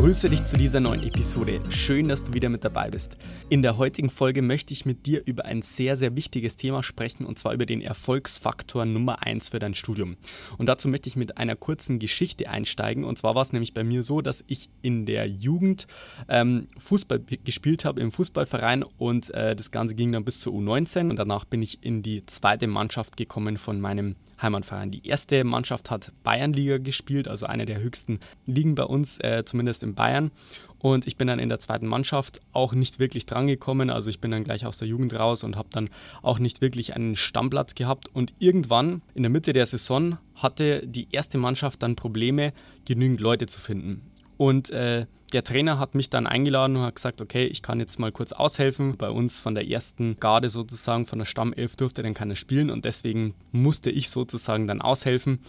Grüße dich zu dieser neuen Episode. Schön, dass du wieder mit dabei bist. In der heutigen Folge möchte ich mit dir über ein sehr, sehr wichtiges Thema sprechen und zwar über den Erfolgsfaktor Nummer 1 für dein Studium. Und dazu möchte ich mit einer kurzen Geschichte einsteigen. Und zwar war es nämlich bei mir so, dass ich in der Jugend ähm, Fußball gespielt habe im Fußballverein und äh, das Ganze ging dann bis zur U19 und danach bin ich in die zweite Mannschaft gekommen von meinem Heimatverein. Die erste Mannschaft hat Bayernliga gespielt, also eine der höchsten Ligen bei uns, äh, zumindest in Bayern. Und ich bin dann in der zweiten Mannschaft auch nicht wirklich drangekommen. Also ich bin dann gleich aus der Jugend raus und habe dann auch nicht wirklich einen Stammplatz gehabt. Und irgendwann in der Mitte der Saison hatte die erste Mannschaft dann Probleme, genügend Leute zu finden. Und äh, der Trainer hat mich dann eingeladen und hat gesagt, okay, ich kann jetzt mal kurz aushelfen. Bei uns von der ersten Garde sozusagen, von der Stammelf durfte dann keiner spielen und deswegen musste ich sozusagen dann aushelfen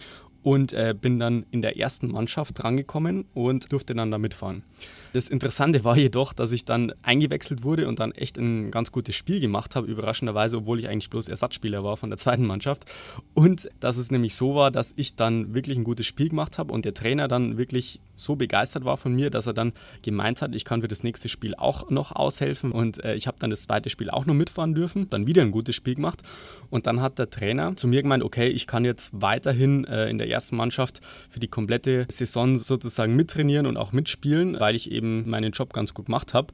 und äh, bin dann in der ersten Mannschaft drangekommen und durfte dann da mitfahren. Das Interessante war jedoch, dass ich dann eingewechselt wurde und dann echt ein ganz gutes Spiel gemacht habe, überraschenderweise, obwohl ich eigentlich bloß Ersatzspieler war von der zweiten Mannschaft. Und dass es nämlich so war, dass ich dann wirklich ein gutes Spiel gemacht habe und der Trainer dann wirklich so begeistert war von mir, dass er dann gemeint hat, ich kann für das nächste Spiel auch noch aushelfen und äh, ich habe dann das zweite Spiel auch noch mitfahren dürfen, dann wieder ein gutes Spiel gemacht und dann hat der Trainer zu mir gemeint, okay, ich kann jetzt weiterhin äh, in der ersten Mannschaft für die komplette Saison sozusagen mittrainieren und auch mitspielen, weil ich eben meinen Job ganz gut gemacht habe.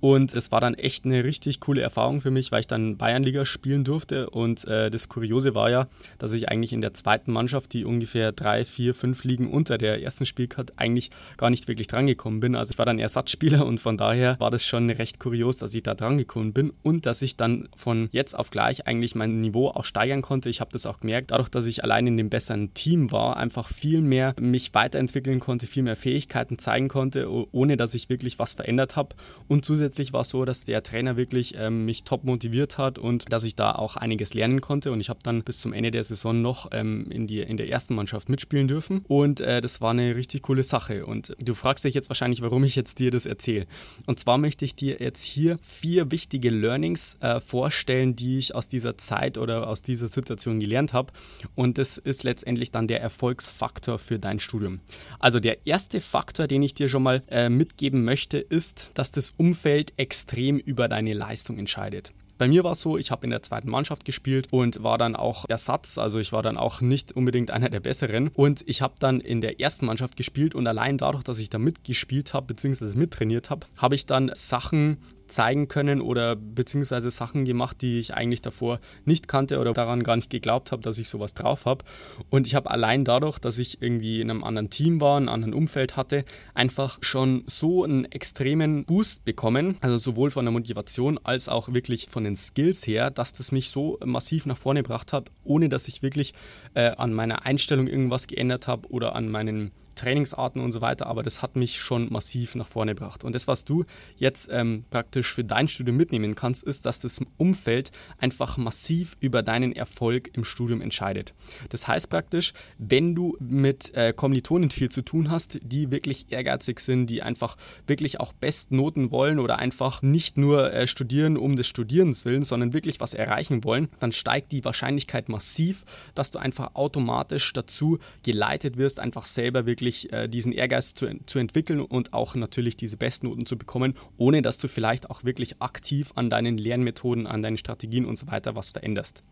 Und es war dann echt eine richtig coole Erfahrung für mich, weil ich dann Bayernliga spielen durfte. Und äh, das Kuriose war ja, dass ich eigentlich in der zweiten Mannschaft, die ungefähr drei, vier, fünf Ligen unter der ersten Spielkarte, eigentlich gar nicht wirklich drangekommen bin. Also ich war dann Ersatzspieler und von daher war das schon recht kurios, dass ich da drangekommen bin und dass ich dann von jetzt auf gleich eigentlich mein Niveau auch steigern konnte. Ich habe das auch gemerkt, dadurch, dass ich allein in dem besseren Team war, einfach viel mehr mich weiterentwickeln konnte, viel mehr Fähigkeiten zeigen konnte, ohne dass ich wirklich was verändert habe. Und zusätzlich war es so, dass der Trainer wirklich ähm, mich top motiviert hat und dass ich da auch einiges lernen konnte. Und ich habe dann bis zum Ende der Saison noch ähm, in, die, in der ersten Mannschaft mitspielen dürfen. Und äh, das war eine richtig coole Sache. Und du fragst dich jetzt wahrscheinlich, warum ich jetzt dir das erzähle. Und zwar möchte ich dir jetzt hier vier wichtige Learnings äh, vorstellen, die ich aus dieser Zeit oder aus dieser Situation gelernt habe. Und das ist letztendlich dann der Erfolgsfaktor für dein Studium. Also der erste Faktor, den ich dir schon mal äh, mitgeben möchte, ist, dass das Umfeld extrem über deine Leistung entscheidet. Bei mir war es so, ich habe in der zweiten Mannschaft gespielt und war dann auch Ersatz, also ich war dann auch nicht unbedingt einer der Besseren. Und ich habe dann in der ersten Mannschaft gespielt und allein dadurch, dass ich da mitgespielt habe, beziehungsweise mittrainiert habe, habe ich dann Sachen zeigen können oder beziehungsweise Sachen gemacht, die ich eigentlich davor nicht kannte oder daran gar nicht geglaubt habe, dass ich sowas drauf habe. Und ich habe allein dadurch, dass ich irgendwie in einem anderen Team war, einem anderen Umfeld hatte, einfach schon so einen extremen Boost bekommen, also sowohl von der Motivation als auch wirklich von den Skills her, dass das mich so massiv nach vorne gebracht hat, ohne dass ich wirklich äh, an meiner Einstellung irgendwas geändert habe oder an meinen Trainingsarten und so weiter, aber das hat mich schon massiv nach vorne gebracht. Und das, was du jetzt ähm, praktisch für dein Studium mitnehmen kannst, ist, dass das Umfeld einfach massiv über deinen Erfolg im Studium entscheidet. Das heißt praktisch, wenn du mit äh, Kommilitonen viel zu tun hast, die wirklich ehrgeizig sind, die einfach wirklich auch Bestnoten wollen oder einfach nicht nur äh, studieren um des Studierens willen, sondern wirklich was erreichen wollen, dann steigt die Wahrscheinlichkeit massiv, dass du einfach automatisch dazu geleitet wirst, einfach selber wirklich wirklich äh, diesen Ehrgeiz zu, zu entwickeln und auch natürlich diese Bestnoten zu bekommen, ohne dass du vielleicht auch wirklich aktiv an deinen Lernmethoden, an deinen Strategien und so weiter was veränderst.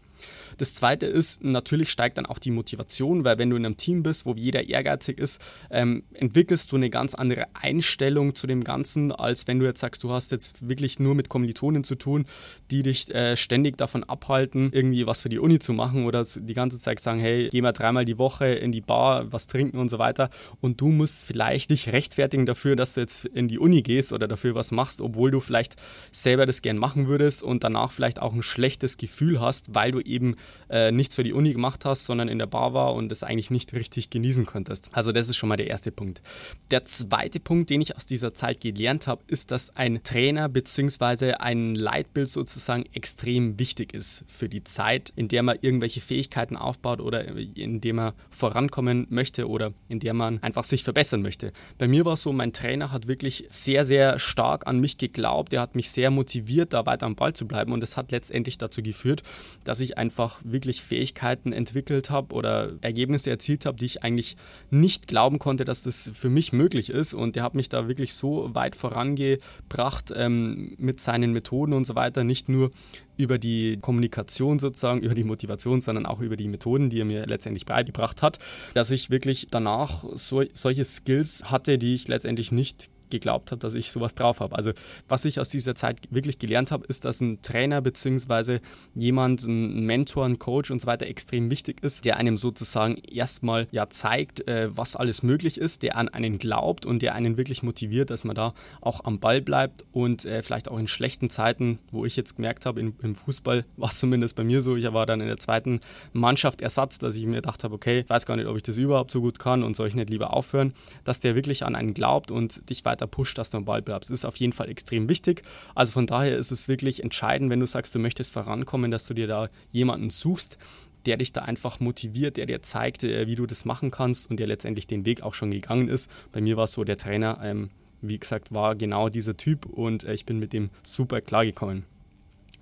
Das zweite ist, natürlich steigt dann auch die Motivation, weil wenn du in einem Team bist, wo jeder ehrgeizig ist, ähm, entwickelst du eine ganz andere Einstellung zu dem Ganzen, als wenn du jetzt sagst, du hast jetzt wirklich nur mit Kommilitonen zu tun, die dich äh, ständig davon abhalten, irgendwie was für die Uni zu machen oder die ganze Zeit sagen, hey, geh mal dreimal die Woche in die Bar, was trinken und so weiter. Und du musst vielleicht dich rechtfertigen dafür, dass du jetzt in die Uni gehst oder dafür was machst, obwohl du vielleicht selber das gern machen würdest und danach vielleicht auch ein schlechtes Gefühl hast, weil du eben äh, nichts für die Uni gemacht hast, sondern in der Bar war und es eigentlich nicht richtig genießen konntest. Also das ist schon mal der erste Punkt. Der zweite Punkt, den ich aus dieser Zeit gelernt habe, ist, dass ein Trainer bzw. ein Leitbild sozusagen extrem wichtig ist für die Zeit, in der man irgendwelche Fähigkeiten aufbaut oder in der man vorankommen möchte oder in der man einfach sich verbessern möchte. Bei mir war es so, mein Trainer hat wirklich sehr, sehr stark an mich geglaubt. Er hat mich sehr motiviert, da weiter am Ball zu bleiben und das hat letztendlich dazu geführt, dass ich einfach wirklich Fähigkeiten entwickelt habe oder Ergebnisse erzielt habe, die ich eigentlich nicht glauben konnte, dass das für mich möglich ist. Und der hat mich da wirklich so weit vorangebracht ähm, mit seinen Methoden und so weiter, nicht nur über die Kommunikation sozusagen, über die Motivation, sondern auch über die Methoden, die er mir letztendlich beigebracht hat, dass ich wirklich danach so, solche Skills hatte, die ich letztendlich nicht geglaubt habe, dass ich sowas drauf habe. Also was ich aus dieser Zeit wirklich gelernt habe, ist, dass ein Trainer bzw. jemand, ein Mentor, ein Coach und so weiter extrem wichtig ist, der einem sozusagen erstmal ja zeigt, äh, was alles möglich ist, der an einen glaubt und der einen wirklich motiviert, dass man da auch am Ball bleibt und äh, vielleicht auch in schlechten Zeiten, wo ich jetzt gemerkt habe, im Fußball war es zumindest bei mir so, ich war dann in der zweiten Mannschaft Ersatz, dass ich mir gedacht habe, okay, ich weiß gar nicht, ob ich das überhaupt so gut kann und soll ich nicht lieber aufhören, dass der wirklich an einen glaubt und dich weiter weiter pusht, dass du am Ball bleibst. Das ist auf jeden Fall extrem wichtig. Also von daher ist es wirklich entscheidend, wenn du sagst, du möchtest vorankommen, dass du dir da jemanden suchst, der dich da einfach motiviert, der dir zeigt, äh, wie du das machen kannst und der letztendlich den Weg auch schon gegangen ist. Bei mir war es so, der Trainer, ähm, wie gesagt, war genau dieser Typ und äh, ich bin mit dem super klargekommen.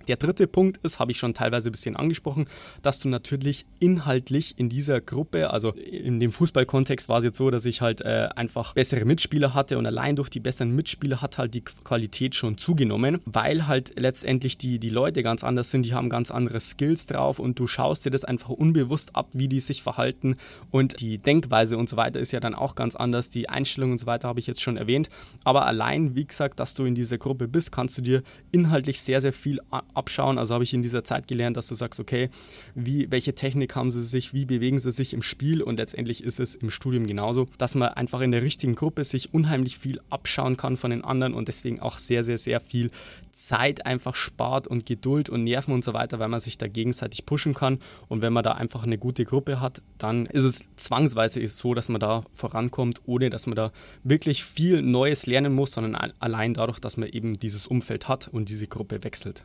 Der dritte Punkt ist, habe ich schon teilweise ein bisschen angesprochen, dass du natürlich inhaltlich in dieser Gruppe, also in dem Fußballkontext war es jetzt so, dass ich halt äh, einfach bessere Mitspieler hatte und allein durch die besseren Mitspieler hat halt die Qualität schon zugenommen, weil halt letztendlich die, die Leute ganz anders sind, die haben ganz andere Skills drauf und du schaust dir das einfach unbewusst ab, wie die sich verhalten und die Denkweise und so weiter ist ja dann auch ganz anders, die Einstellung und so weiter habe ich jetzt schon erwähnt, aber allein, wie gesagt, dass du in dieser Gruppe bist, kannst du dir inhaltlich sehr, sehr viel abschauen. Also habe ich in dieser Zeit gelernt, dass du sagst, okay, wie, welche Technik haben sie sich, wie bewegen sie sich im Spiel und letztendlich ist es im Studium genauso, dass man einfach in der richtigen Gruppe sich unheimlich viel abschauen kann von den anderen und deswegen auch sehr, sehr, sehr viel Zeit einfach spart und Geduld und Nerven und so weiter, weil man sich da gegenseitig pushen kann. Und wenn man da einfach eine gute Gruppe hat, dann ist es zwangsweise so, dass man da vorankommt, ohne dass man da wirklich viel Neues lernen muss, sondern allein dadurch, dass man eben dieses Umfeld hat und diese Gruppe wechselt.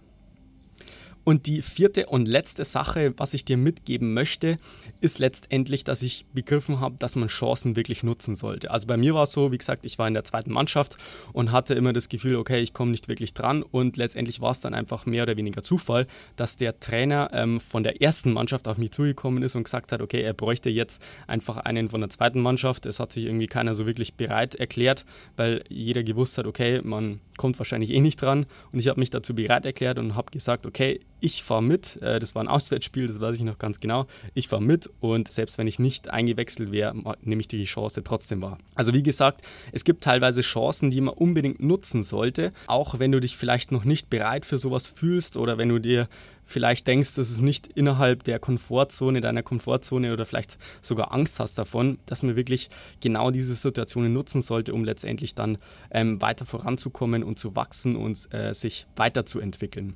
Und die vierte und letzte Sache, was ich dir mitgeben möchte, ist letztendlich, dass ich begriffen habe, dass man Chancen wirklich nutzen sollte. Also bei mir war es so, wie gesagt, ich war in der zweiten Mannschaft und hatte immer das Gefühl, okay, ich komme nicht wirklich dran. Und letztendlich war es dann einfach mehr oder weniger Zufall, dass der Trainer ähm, von der ersten Mannschaft auf mich zugekommen ist und gesagt hat, okay, er bräuchte jetzt einfach einen von der zweiten Mannschaft. Es hat sich irgendwie keiner so wirklich bereit erklärt, weil jeder gewusst hat, okay, man kommt wahrscheinlich eh nicht dran. Und ich habe mich dazu bereit erklärt und habe gesagt, okay, ich fahre mit. Äh, das war ein Auswärtsspiel, das weiß ich noch ganz genau. Ich fahre mit und selbst wenn ich nicht eingewechselt wäre, nehme ich die Chance trotzdem wahr. Also wie gesagt, es gibt teilweise Chancen, die man unbedingt nutzen sollte, auch wenn du dich vielleicht noch nicht bereit für sowas fühlst oder wenn du dir vielleicht denkst, dass es nicht innerhalb der Komfortzone, deiner Komfortzone oder vielleicht sogar Angst hast davon, dass man wirklich genau diese Situationen nutzen sollte, um letztendlich dann ähm, weiter voranzukommen und zu wachsen und äh, sich weiterzuentwickeln.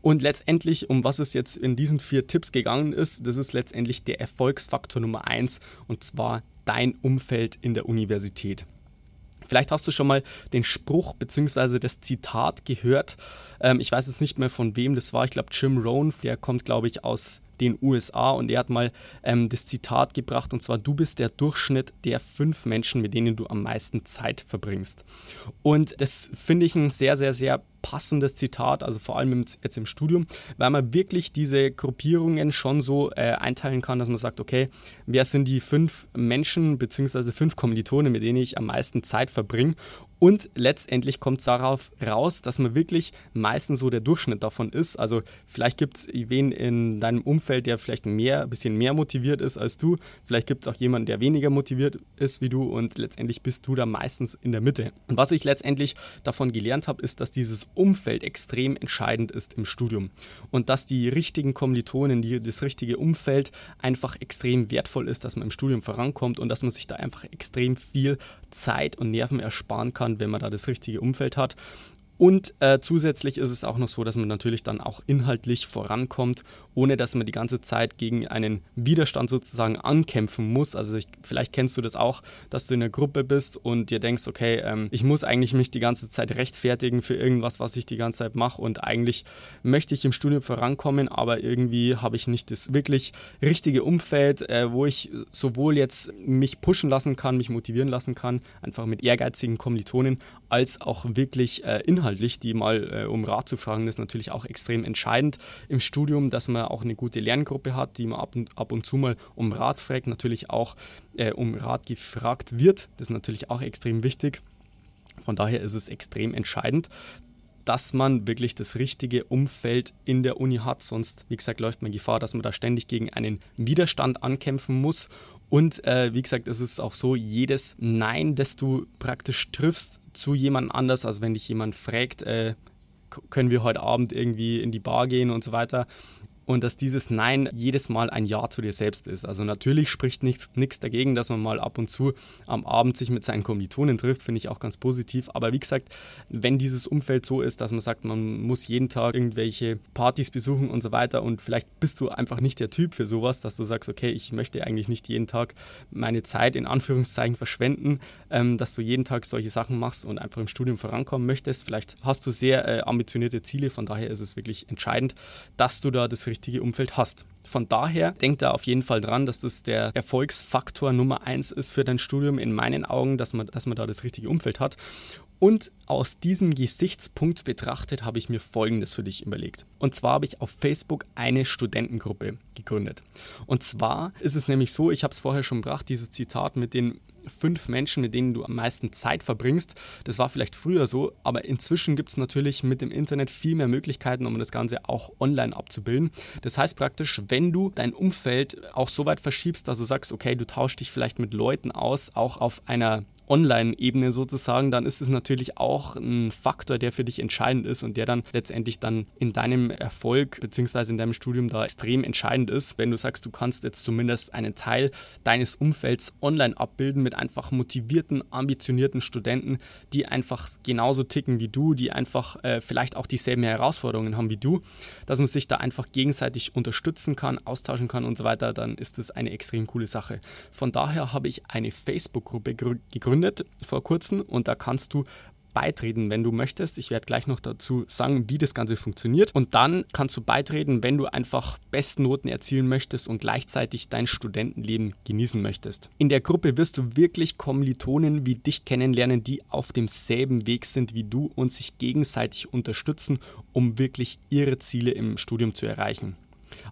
Und letztendlich, um was es jetzt in diesen vier Tipps gegangen ist, das ist letztendlich der Erfolgsfaktor Nummer eins und zwar dein Umfeld in der Universität. Vielleicht hast du schon mal den Spruch bzw. das Zitat gehört. Ähm, ich weiß jetzt nicht mehr von wem das war. Ich glaube Jim Rohn, der kommt, glaube ich, aus den USA und er hat mal ähm, das Zitat gebracht und zwar, du bist der Durchschnitt der fünf Menschen, mit denen du am meisten Zeit verbringst. Und das finde ich ein sehr, sehr, sehr passendes Zitat, also vor allem jetzt im Studium, weil man wirklich diese Gruppierungen schon so äh, einteilen kann, dass man sagt, okay, wer sind die fünf Menschen bzw. fünf Kommilitonen, mit denen ich am meisten Zeit verbringe und letztendlich kommt es darauf raus, dass man wirklich meistens so der Durchschnitt davon ist. Also vielleicht gibt es wen in deinem Umfeld, der vielleicht mehr, ein bisschen mehr motiviert ist als du. Vielleicht gibt es auch jemanden, der weniger motiviert ist wie du und letztendlich bist du da meistens in der Mitte. Und was ich letztendlich davon gelernt habe, ist, dass dieses Umfeld extrem entscheidend ist im Studium und dass die richtigen Kommilitonen, die, das richtige Umfeld einfach extrem wertvoll ist, dass man im Studium vorankommt und dass man sich da einfach extrem viel Zeit und Nerven ersparen kann, wenn man da das richtige Umfeld hat. Und äh, zusätzlich ist es auch noch so, dass man natürlich dann auch inhaltlich vorankommt, ohne dass man die ganze Zeit gegen einen Widerstand sozusagen ankämpfen muss. Also ich, vielleicht kennst du das auch, dass du in einer Gruppe bist und dir denkst, okay, ähm, ich muss eigentlich mich die ganze Zeit rechtfertigen für irgendwas, was ich die ganze Zeit mache und eigentlich möchte ich im Studium vorankommen, aber irgendwie habe ich nicht das wirklich richtige Umfeld, äh, wo ich sowohl jetzt mich pushen lassen kann, mich motivieren lassen kann, einfach mit ehrgeizigen Kommilitonen, als auch wirklich äh, inhaltlich inhaltlich, die mal äh, um Rat zu fragen, ist natürlich auch extrem entscheidend im Studium, dass man auch eine gute Lerngruppe hat, die man ab und, ab und zu mal um Rat fragt, natürlich auch äh, um Rat gefragt wird. Das ist natürlich auch extrem wichtig. Von daher ist es extrem entscheidend, dass man wirklich das richtige Umfeld in der Uni hat. Sonst, wie gesagt, läuft man Gefahr, dass man da ständig gegen einen Widerstand ankämpfen muss. Und äh, wie gesagt, es ist auch so, jedes Nein, das du praktisch triffst zu jemand anders, also wenn dich jemand fragt, äh, können wir heute Abend irgendwie in die Bar gehen und so weiter, und dass dieses Nein jedes Mal ein Ja zu dir selbst ist. Also natürlich spricht nichts dagegen, dass man mal ab und zu am Abend sich mit seinen Kommilitonen trifft, finde ich auch ganz positiv. Aber wie gesagt, wenn dieses Umfeld so ist, dass man sagt, man muss jeden Tag irgendwelche Partys besuchen und so weiter und vielleicht bist du einfach nicht der Typ für sowas, dass du sagst, okay, ich möchte eigentlich nicht jeden Tag meine Zeit in Anführungszeichen verschwenden, ähm, dass du jeden Tag solche Sachen machst und einfach im Studium vorankommen möchtest. Vielleicht hast du sehr äh, ambitionierte Ziele, von daher ist es wirklich entscheidend, dass du da das richtige Umfeld hast. Von daher denk da auf jeden Fall dran, dass das der Erfolgsfaktor Nummer eins ist für dein Studium in meinen Augen, dass man, dass man da das richtige Umfeld hat. Und aus diesem Gesichtspunkt betrachtet habe ich mir Folgendes für dich überlegt. Und zwar habe ich auf Facebook eine Studentengruppe gegründet. Und zwar ist es nämlich so, ich habe es vorher schon gebracht, dieses Zitat mit den fünf Menschen, mit denen du am meisten Zeit verbringst. Das war vielleicht früher so, aber inzwischen gibt es natürlich mit dem Internet viel mehr Möglichkeiten, um das Ganze auch online abzubilden. Das heißt praktisch, wenn du dein Umfeld auch so weit verschiebst, dass du sagst, okay, du tauschst dich vielleicht mit Leuten aus, auch auf einer Online-Ebene sozusagen, dann ist es natürlich auch ein Faktor, der für dich entscheidend ist und der dann letztendlich dann in deinem Erfolg bzw. in deinem Studium da extrem entscheidend ist. Wenn du sagst, du kannst jetzt zumindest einen Teil deines Umfelds online abbilden mit einfach motivierten, ambitionierten Studenten, die einfach genauso ticken wie du, die einfach äh, vielleicht auch dieselben Herausforderungen haben wie du, dass man sich da einfach gegenseitig unterstützen kann, austauschen kann und so weiter, dann ist das eine extrem coole Sache. Von daher habe ich eine Facebook-Gruppe gegründet gegründet vor kurzem und da kannst du beitreten, wenn du möchtest. Ich werde gleich noch dazu sagen, wie das Ganze funktioniert. Und dann kannst du beitreten, wenn du einfach Bestnoten erzielen möchtest und gleichzeitig dein Studentenleben genießen möchtest. In der Gruppe wirst du wirklich Kommilitonen wie dich kennenlernen, die auf demselben Weg sind wie du und sich gegenseitig unterstützen, um wirklich ihre Ziele im Studium zu erreichen.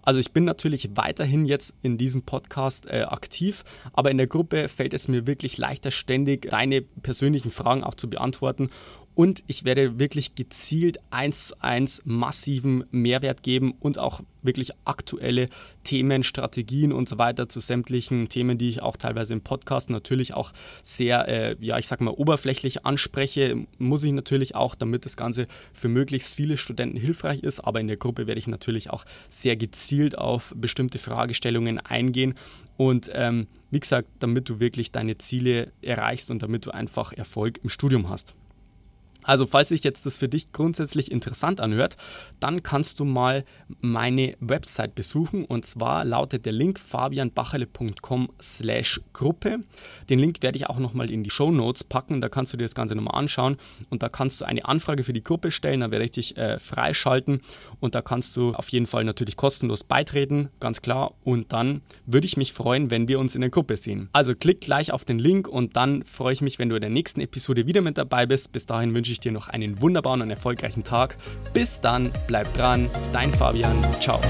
Also ich bin natürlich weiterhin jetzt in diesem Podcast äh, aktiv, aber in der Gruppe fällt es mir wirklich leichter, ständig deine persönlichen Fragen auch zu beantworten und ich werde wirklich gezielt eins zu eins massiven Mehrwert geben und auch wirklich aktuelle Themen, Strategien und so weiter zu sämtlichen Themen, die ich auch teilweise im Podcast natürlich auch sehr, äh, ja, ich sag mal, oberflächlich anspreche, muss ich natürlich auch, damit das Ganze für möglichst viele Studenten hilfreich ist. Aber in der Gruppe werde ich natürlich auch sehr gezielt auf bestimmte Fragestellungen eingehen und ähm, wie gesagt, damit du wirklich deine Ziele erreichst und damit du einfach Erfolg im Studium hast. Also falls sich jetzt das für dich grundsätzlich interessant anhört, dann kannst du mal meine Website besuchen. Und zwar lautet der Link fabianbachele.com slash Gruppe. Den Link werde ich auch nochmal in die Show Notes packen, da kannst du dir das Ganze nochmal anschauen. Und da kannst du eine Anfrage für die Gruppe stellen, da werde ich dich äh, freischalten. Und da kannst du auf jeden Fall natürlich kostenlos beitreten, ganz klar. Und dann würde ich mich freuen, wenn wir uns in der Gruppe sehen. Also klick gleich auf den Link. Und dann freue ich mich, wenn du in der nächsten Episode wieder mit dabei bist. Bis dahin wünsche wünsche ich dir noch einen wunderbaren und erfolgreichen Tag. Bis dann, bleib dran, dein Fabian, ciao.